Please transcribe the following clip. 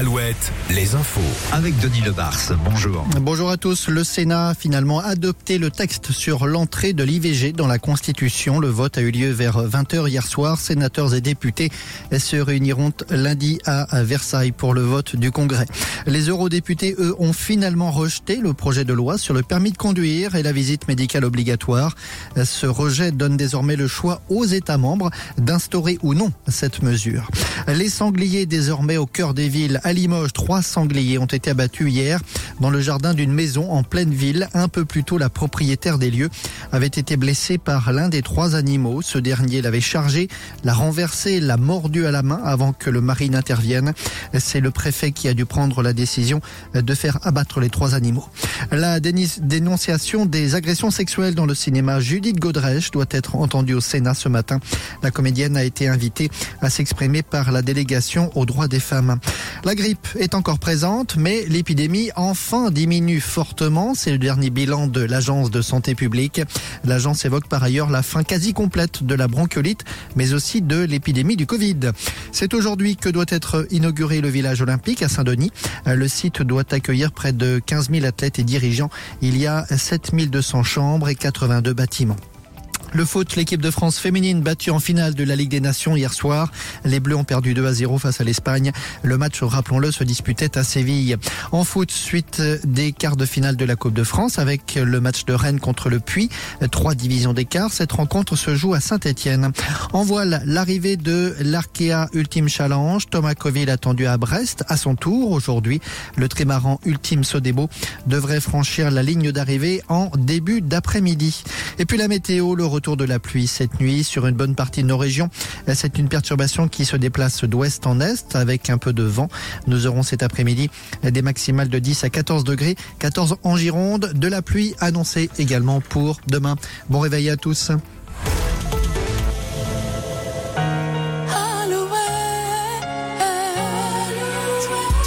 Alouette, les infos. Avec Denis Lebars, bonjour. Bonjour à tous. Le Sénat a finalement adopté le texte sur l'entrée de l'IVG dans la Constitution. Le vote a eu lieu vers 20h hier soir. Sénateurs et députés se réuniront lundi à Versailles pour le vote du Congrès. Les eurodéputés, eux, ont finalement rejeté le projet de loi sur le permis de conduire et la visite médicale obligatoire. Ce rejet donne désormais le choix aux États membres d'instaurer ou non cette mesure. Les sangliers désormais au cœur des villes à Limoges, trois sangliers ont été abattus hier dans le jardin d'une maison en pleine ville. Un peu plus tôt, la propriétaire des lieux avait été blessée par l'un des trois animaux. Ce dernier l'avait chargé, l'a renversé, l'a mordu à la main avant que le mari n'intervienne. C'est le préfet qui a dû prendre la décision de faire abattre les trois animaux. La dénonciation des agressions sexuelles dans le cinéma, Judith Godrèche doit être entendue au Sénat ce matin. La comédienne a été invitée à s'exprimer par la délégation aux droits des femmes. La grippe est encore présente, mais l'épidémie enfin diminue fortement. C'est le dernier bilan de l'Agence de santé publique. L'agence évoque par ailleurs la fin quasi complète de la bronchiolite, mais aussi de l'épidémie du Covid. C'est aujourd'hui que doit être inauguré le village olympique à Saint-Denis. Le site doit accueillir près de 15 000 athlètes et dirigeants. Il y a 7 200 chambres et 82 bâtiments. Le foot, l'équipe de France féminine battue en finale de la Ligue des Nations hier soir. Les Bleus ont perdu 2 à 0 face à l'Espagne. Le match, rappelons-le, se disputait à Séville. En foot, suite des quarts de finale de la Coupe de France avec le match de Rennes contre le Puy. Trois divisions d'écart. Cette rencontre se joue à Saint-Etienne. En voile, l'arrivée de l'Arkea Ultime Challenge. Thomas Coville attendu à Brest à son tour aujourd'hui. Le trimaran Ultime Sodebo devrait franchir la ligne d'arrivée en début d'après-midi. Et puis la météo, le retour de la pluie cette nuit sur une bonne partie de nos régions. C'est une perturbation qui se déplace d'ouest en est avec un peu de vent. Nous aurons cet après-midi des maximales de 10 à 14 degrés, 14 en Gironde, de la pluie annoncée également pour demain. Bon réveil à tous.